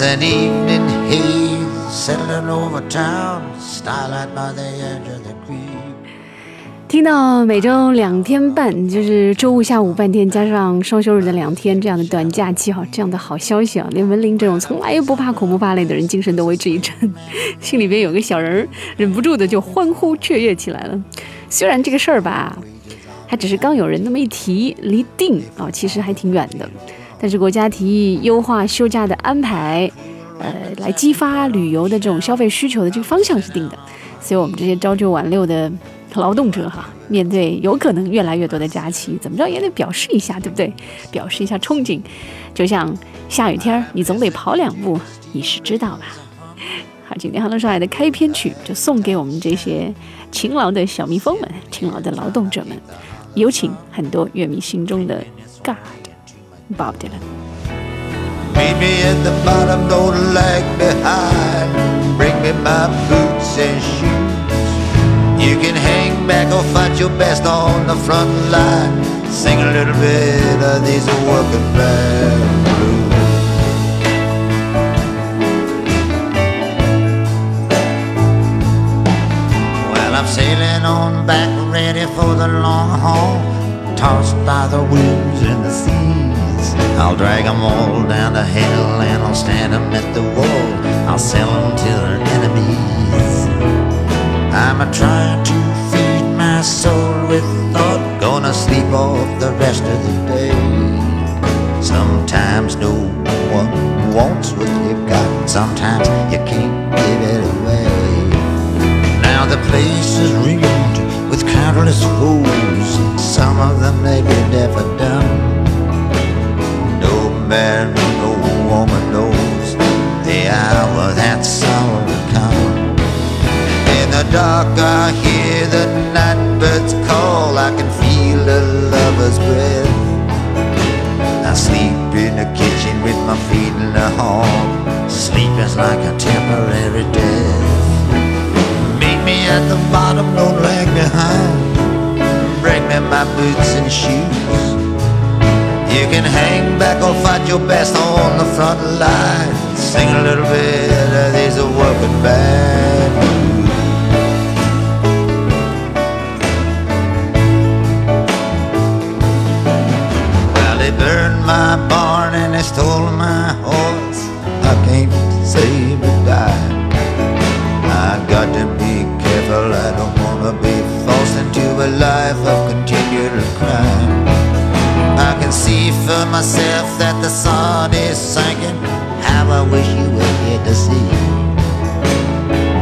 the need in haze settling over town, starlight by the end of the creek. 听到每周两天半，就是周五下午半天加上双休日的两天这样的短假期哈，这样的好消息啊，连文林这种从来不怕苦不怕累的人精神都为之一振，心里边有个小人儿忍不住的就欢呼雀跃起来了。虽然这个事儿吧，还只是刚有人那么一提，离定啊其实还挺远的，但是国家提议优化休假的安排，呃，来激发旅游的这种消费需求的这个方向是定的，所以我们这些朝九晚六的。劳动者哈，面对有可能越来越多的假期，怎么着也得表示一下，对不对？表示一下憧憬，就像下雨天儿你总得跑两步，你是知道吧？好，今天《杭州上海》的开篇曲就送给我们这些勤劳的小蜜蜂们、勤劳的劳动者们，有请很多乐迷心中的 God Bob Dylan。You can hang back or fight your best on the front line. Sing a little bit of these working. Well, I'm sailing on back, ready for the long haul. Tossed by the winds and the seas. I'll drag 'em all down to hell and I'll stand 'em at the wall. I'll sell 'em to their enemies. I'm a trying to feed my soul with thought. Gonna sleep off the rest of the day. Sometimes no one wants what you've got. Sometimes you can't give it away. Now the place is ringed with countless fools, Some of them may be deaf Is like a temporary death. Meet me at the bottom, don't lag behind. Bring me my boots and shoes. You can hang back or fight your best on the front line. Sing a little bit of these working band. Burned my barn and they stole my continual crime. I can see for myself that the sun is sinking. How I wish you were here to see.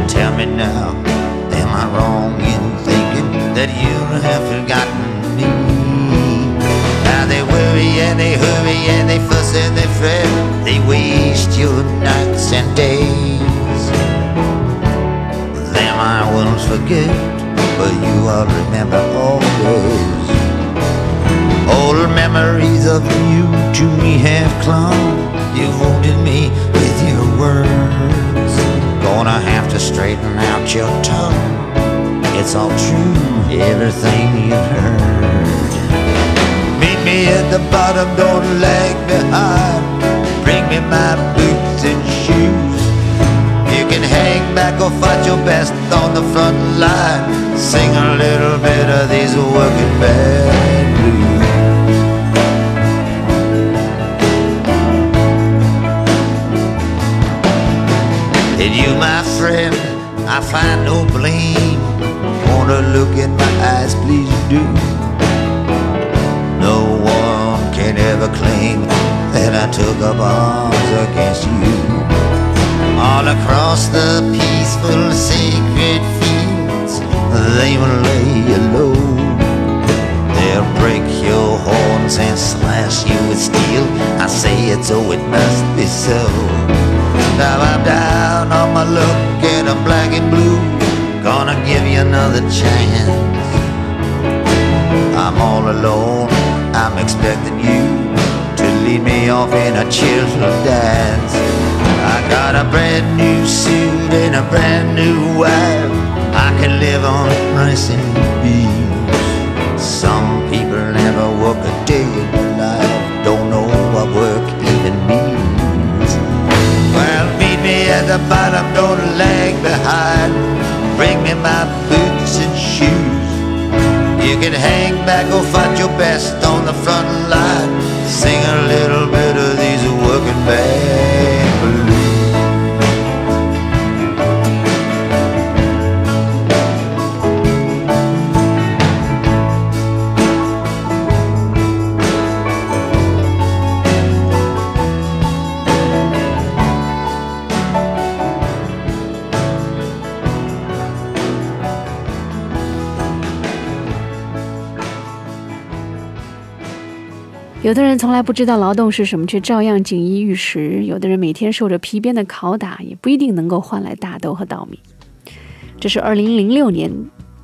Tell me now, am I wrong in thinking that you have forgotten me? Now they worry and they hurry and they fuss and they fret. They waste your nights and days. Them I won't forget, but you I'll remember always. Old memories of you to me have clung. You wounded me with your words. Gonna have to straighten out your tongue. It's all true, everything you've heard Meet me at the bottom, don't lag behind. Bring me my boots and shoes. You can hang back or fight your best on the front line. Sing a little bit of these working band blues. I find no blame. Wanna look in my eyes, please do No one can ever claim that I took up arms against you. All across the peaceful, sacred fields, they will lay you low. They'll break your horns and slash you with steel. I say it so it must be so. Now I'm down on my luck I'm black and blue. Gonna give you another chance. I'm all alone I'm expecting you to lead me off in a cheerful dance. I got a brand new suit and a brand new wife. I can live on rice and beans. Some people never work a day the bottom, don't lag behind. Bring me my boots and shoes. You can hang back or fight your best on the front line. Sing a little 有的人从来不知道劳动是什么，却照样锦衣玉食；有的人每天受着皮鞭的拷打，也不一定能够换来大豆和稻米。这是二零零六年，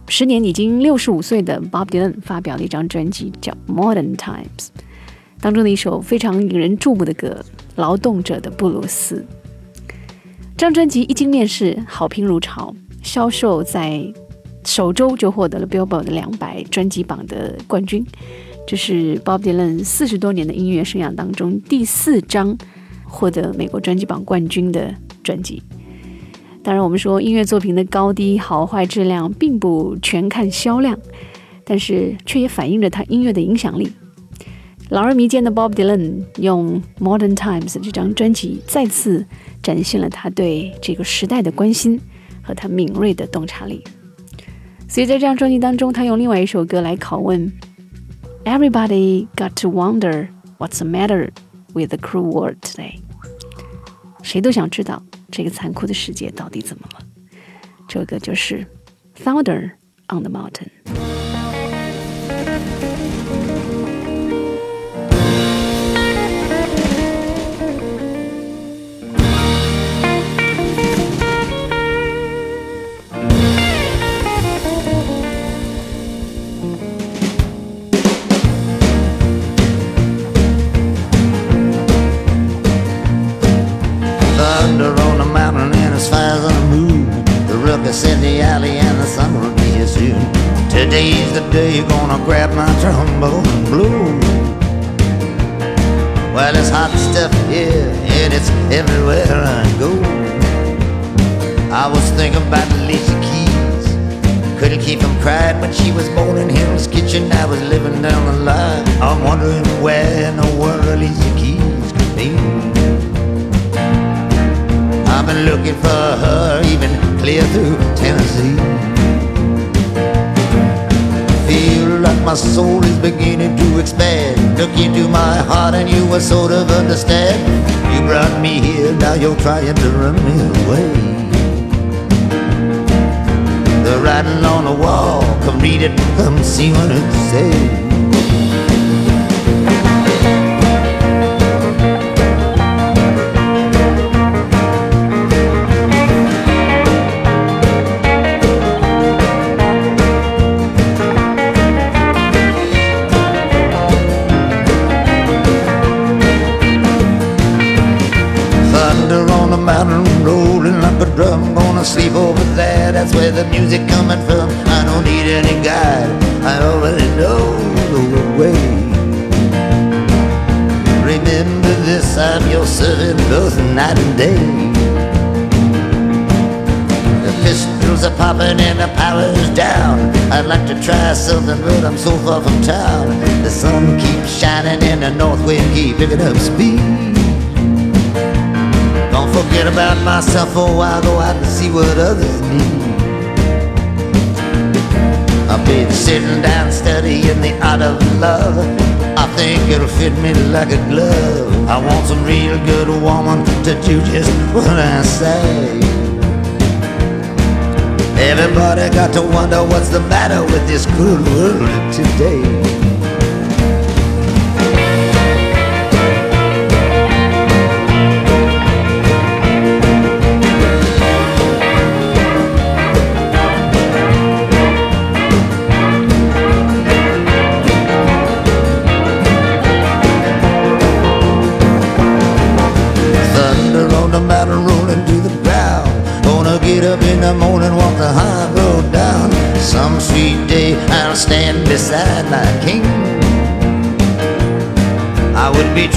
时年已经六十五岁的 Bob Dylan 发表的一张专辑，叫《Modern Times》，当中的一首非常引人注目的歌《劳动者的布鲁斯》。这张专辑一经面世，好评如潮，销售在首周就获得了 Billboard 的两百专辑榜的冠军。这是 Bob Dylan 四十多年的音乐生涯当中第四张获得美国专辑榜冠军的专辑。当然，我们说音乐作品的高低、好坏、质量，并不全看销量，但是却也反映着他音乐的影响力。老而弥坚的 Bob Dylan 用《Modern Times》这张专辑再次展现了他对这个时代的关心和他敏锐的洞察力。所以在这张专辑当中，他用另外一首歌来拷问。Everybody got to wonder what's the matter with the cruel world today。谁都想知道这个残酷的世界到底怎么了。这个就是《Thunder on the Mountain》。 Heart and you will sort of understand. You brought me here, now you're trying to run me away. The writing on the wall, come read it, come see what it says. Day. The pistols are popping and the power's down. I'd like to try something, but I'm so far from town. The sun keeps shining and the north wind keeps picking up speed Don't forget about myself for a while, go out and see what others need. I've been sitting down studying the art of love. Think it'll fit me like a glove. I want some real good woman to do just what I say. Everybody got to wonder what's the matter with this cruel world today.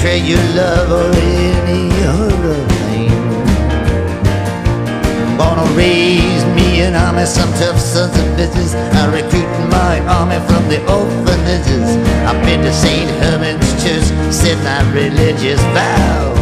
Betray your love or any other thing. raised me an army, some tough sons of bitches. I recruited my army from the orphanages. I've been to St. Herman's Church, said my religious vows.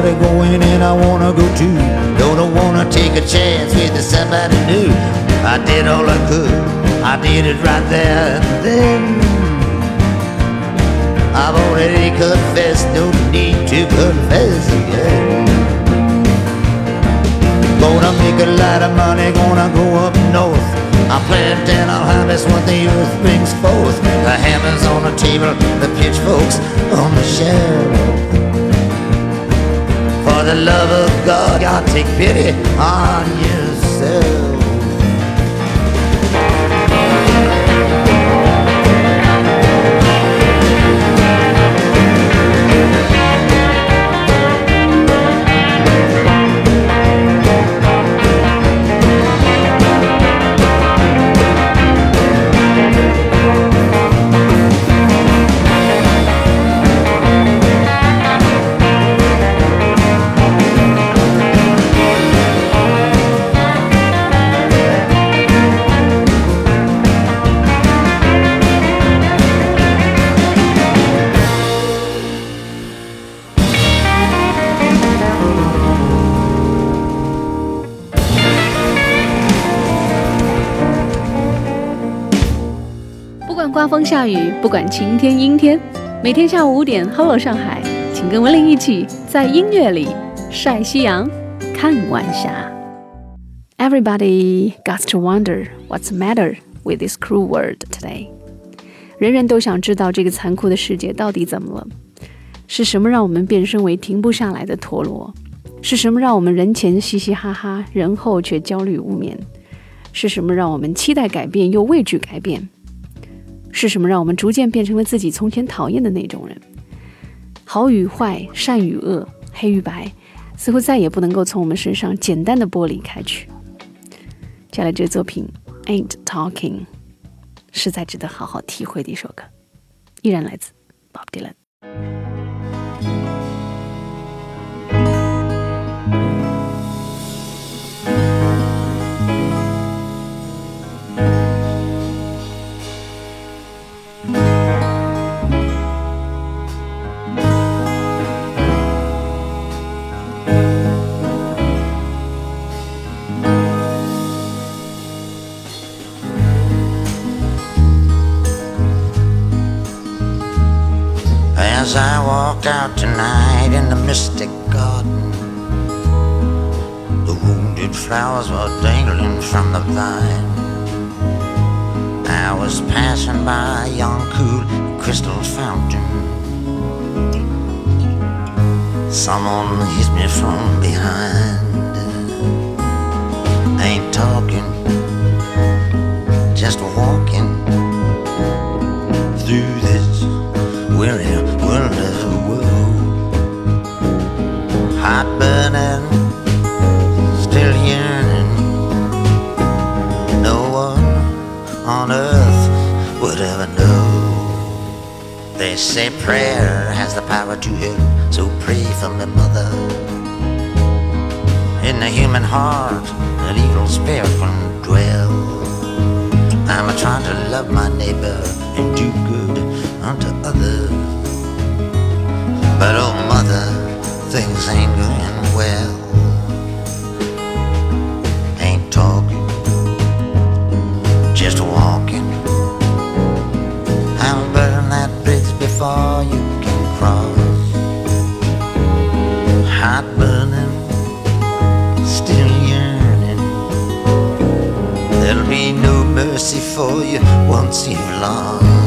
Everybody going and I wanna go too. Don't wanna take a chance with somebody new. I did all I could. I did it right there and then. I've already confessed, no need to confess again. Gonna make a lot of money, gonna go up north. I'll plant and I'll harvest what the earth brings forth. The hammers on the table, the pitchforks on the shelf. The love of God, God, take pity on yourself. 下雨，不管晴天阴天，每天下午五点，Hello 上海，请跟文玲一起在音乐里晒夕阳，看晚霞。Everybody got to wonder what's matter with this cruel world today。人人都想知道这个残酷的世界到底怎么了？是什么让我们变身为停不下来的陀螺？是什么让我们人前嘻嘻哈哈，人后却焦虑无眠？是什么让我们期待改变又畏惧改变？是什么让我们逐渐变成了自己从前讨厌的那种人？好与坏，善与恶，黑与白，似乎再也不能够从我们身上简单的剥离开去。接下来这个作品《Ain't Talking》，实在值得好好体会的一首歌，依然来自 Bob Dylan。Mystic garden, the wounded flowers were dangling from the vine. I was passing by a young, cool crystal fountain. Someone hit me from behind. Ain't talking, just walking through this weary world of woe. Hot burning, still yearning. No one on earth would ever know. They say prayer has the power to heal, so pray for my mother. In the human heart, an evil spirit can dwell. I'm trying to love my neighbor and do good unto others. But oh, mother, things ain't going well. Ain't talking, just walking. I'll burn that bridge before you can cross. Hot burning, still yearning. There'll be no mercy for you once you've lost.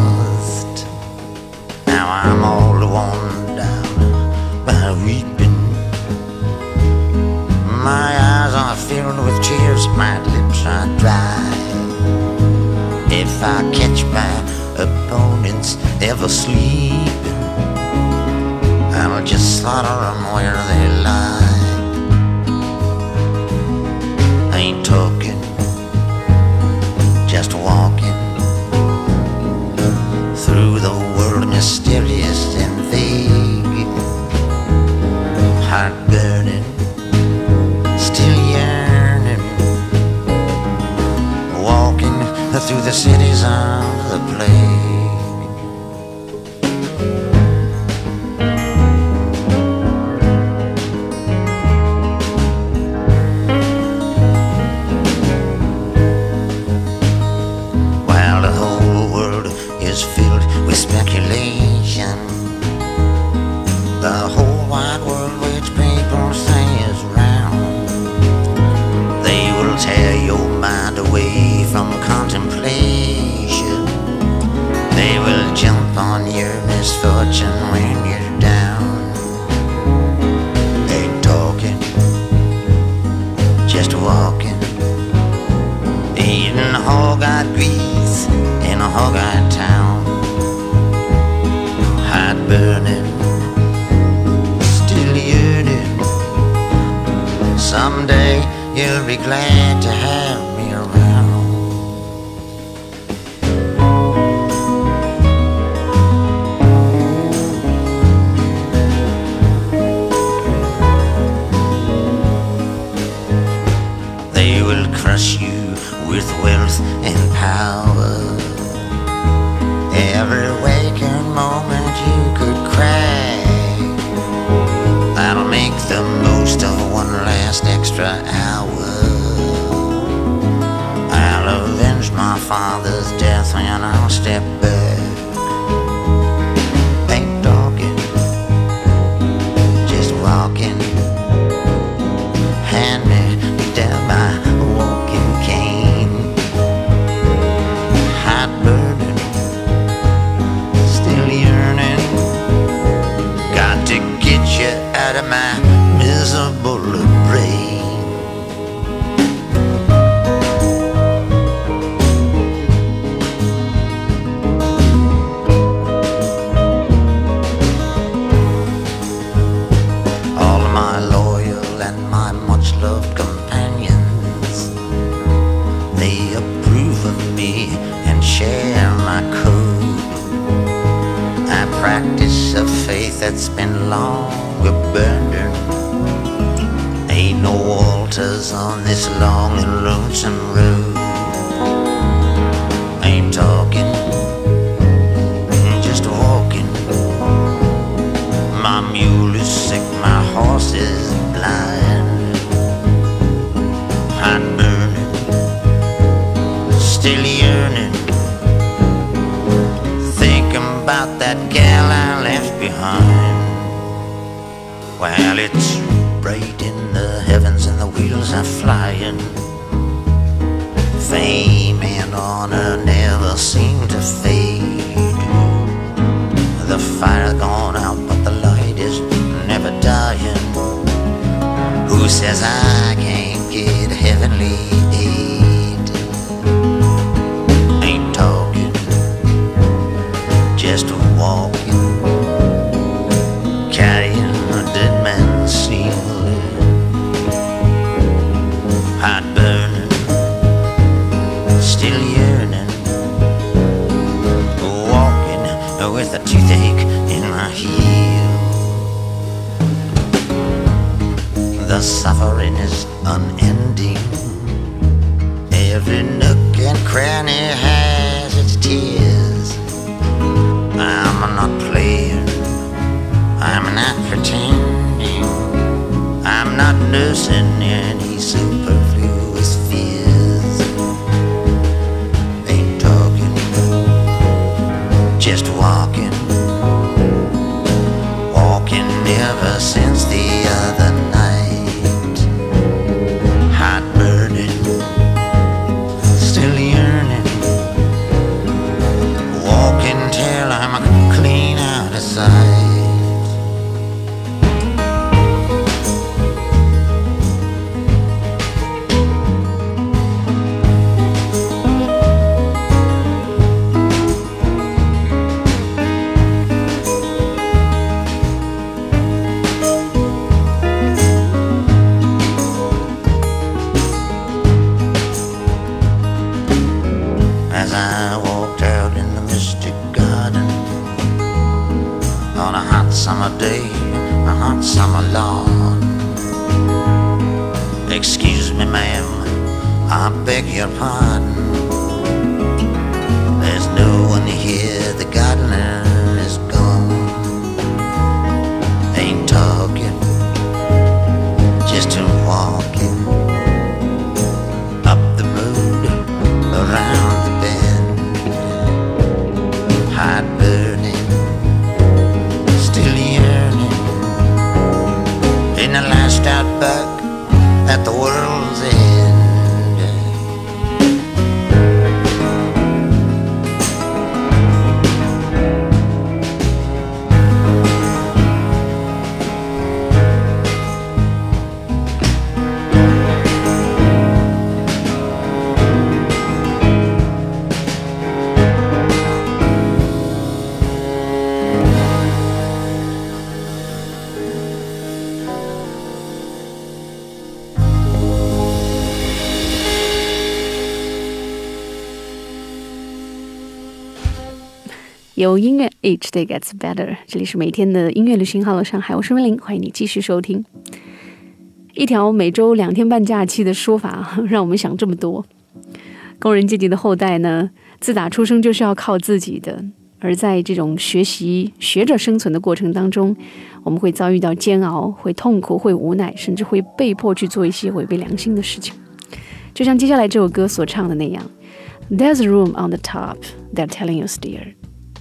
Opponents ever sleeping, I'll just slaughter them where they the whole wide world which people say is round, they will tear your mind away from contemplation. They will jump on your misfortune when you're down. Ain't talking, just walking. Eating hog-eyed grease in a hog-eyed you'll be glad to have this long and lonesome road. still yearning. Walking with a toothache in my heel. The suffering is unending. Every nook and cranny has its tears. I'm not playing. I'm not pretending. I'm not nursing any super. 有音乐，Each day gets better。这里是每天的音乐旅行，Hello 上海，我是温玲，欢迎你继续收听。一条每周两天半假期的说法，让我们想这么多。工人阶级的后代呢，自打出生就是要靠自己的，而在这种学习、学着生存的过程当中，我们会遭遇到煎熬，会痛苦，会无奈，甚至会被迫去做一些违背良心的事情。就像接下来这首歌所唱的那样：There's a room on the top, they're telling you steer。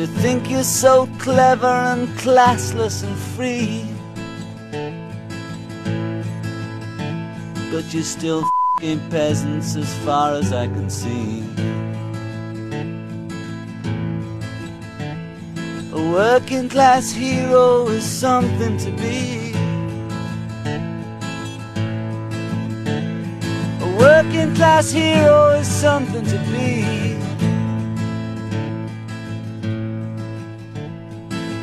You think you're so clever and classless and free. But you're still fing peasants as far as I can see. A working class hero is something to be. A working class hero is something to be.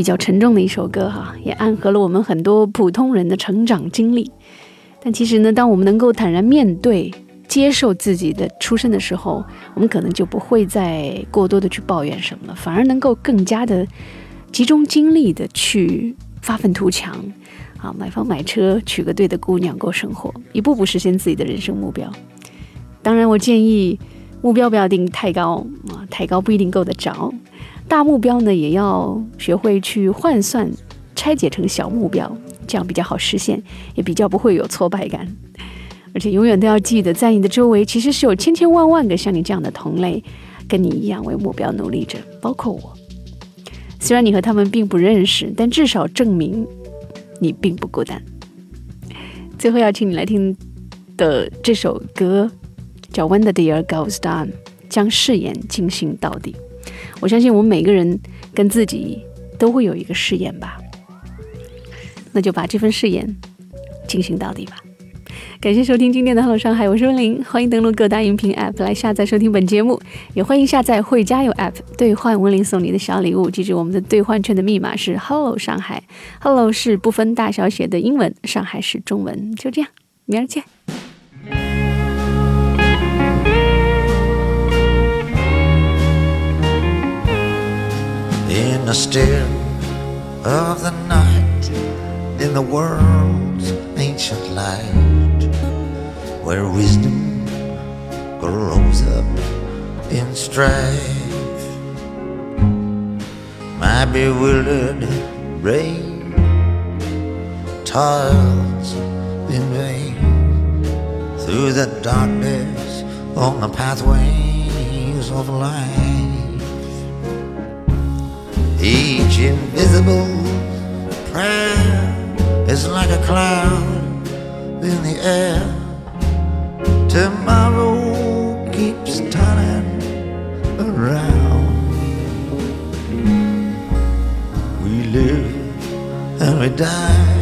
比较沉重的一首歌哈，也暗合了我们很多普通人的成长经历。但其实呢，当我们能够坦然面对、接受自己的出身的时候，我们可能就不会再过多的去抱怨什么了，反而能够更加的集中精力的去发愤图强，啊，买房买车，娶个对的姑娘过生活，一步步实现自己的人生目标。当然，我建议目标不要定太高啊，太高不一定够得着。大目标呢，也要学会去换算、拆解成小目标，这样比较好实现，也比较不会有挫败感。而且永远都要记得，在你的周围其实是有千千万万个像你这样的同类，跟你一样为目标努力着，包括我。虽然你和他们并不认识，但至少证明你并不孤单。最后要请你来听的这首歌叫《When the Deer Goes Down》，将誓言进行到底。我相信我们每个人跟自己都会有一个誓言吧，那就把这份誓言进行到底吧。感谢收听今天的《Hello 上海》，我是温玲，欢迎登录各大音频 App 来下载收听本节目，也欢迎下载会加油 App 兑换温玲送你的小礼物。记住我们的兑换券的密码是 Hello 上海，Hello 是不分大小写的英文，上海是中文。就这样，明儿见。The still of the night, in the world's ancient light, where wisdom grows up in strife. My bewildered brain toils in vain through the darkness on the pathways of life. Each invisible prayer is like a cloud in the air. Tomorrow keeps turning around. We live and we die.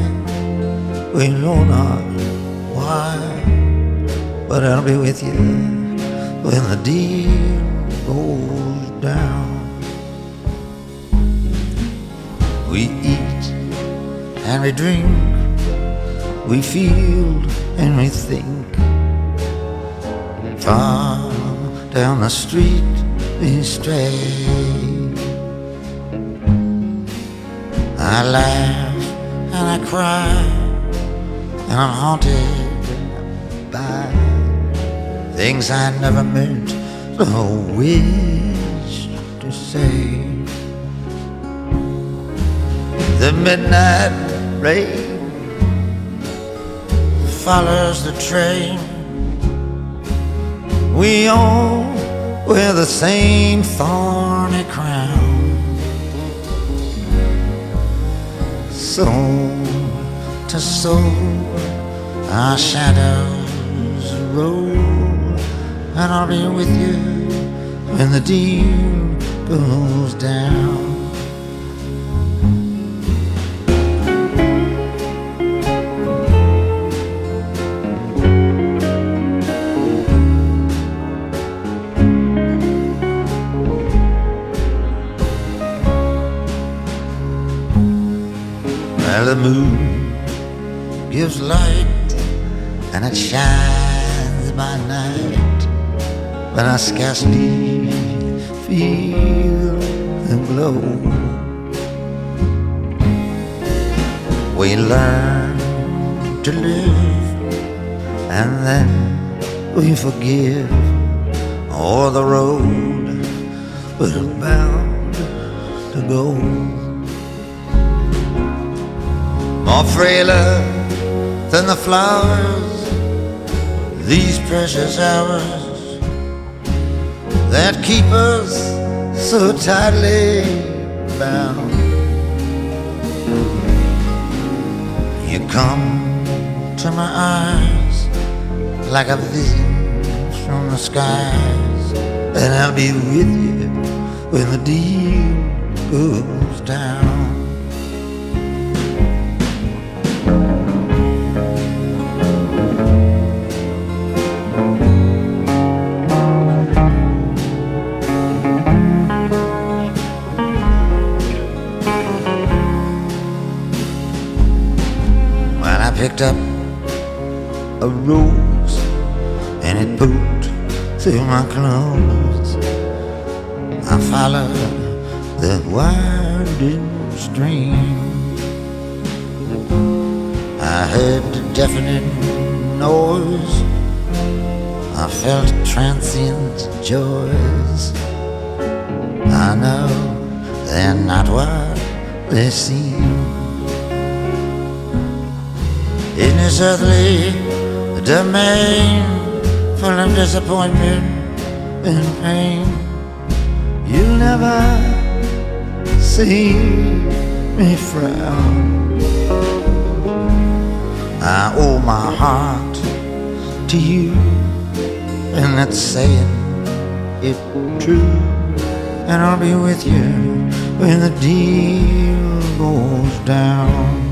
We know not why, but I'll be with you when the deal goes down. We eat and we drink, we feel and we think. Far down the street we stray. I laugh and I cry, and I'm haunted by things I never meant or wished to say the midnight rain follows the train. We all wear the same thorny crown. Soul to soul, our shadows roll, and I'll be with you when the deal goes down. Scarcely feel the glow. We learn to live and then we forgive, or the road we're bound to go. More frailer than the flowers, these precious hours that keep us so tightly bound. You come to my eyes like a vision from the skies, and I'll be with you when the deal goes down. Picked up a rose and it pooped through my clothes. I followed the winding stream. I heard the deafening noise. I felt transient joys. I know they're not what they seem. In this earthly domain full of disappointment and pain. You'll never see me frown. I owe my heart to you, and that's saying it true. And I'll be with you when the deal goes down.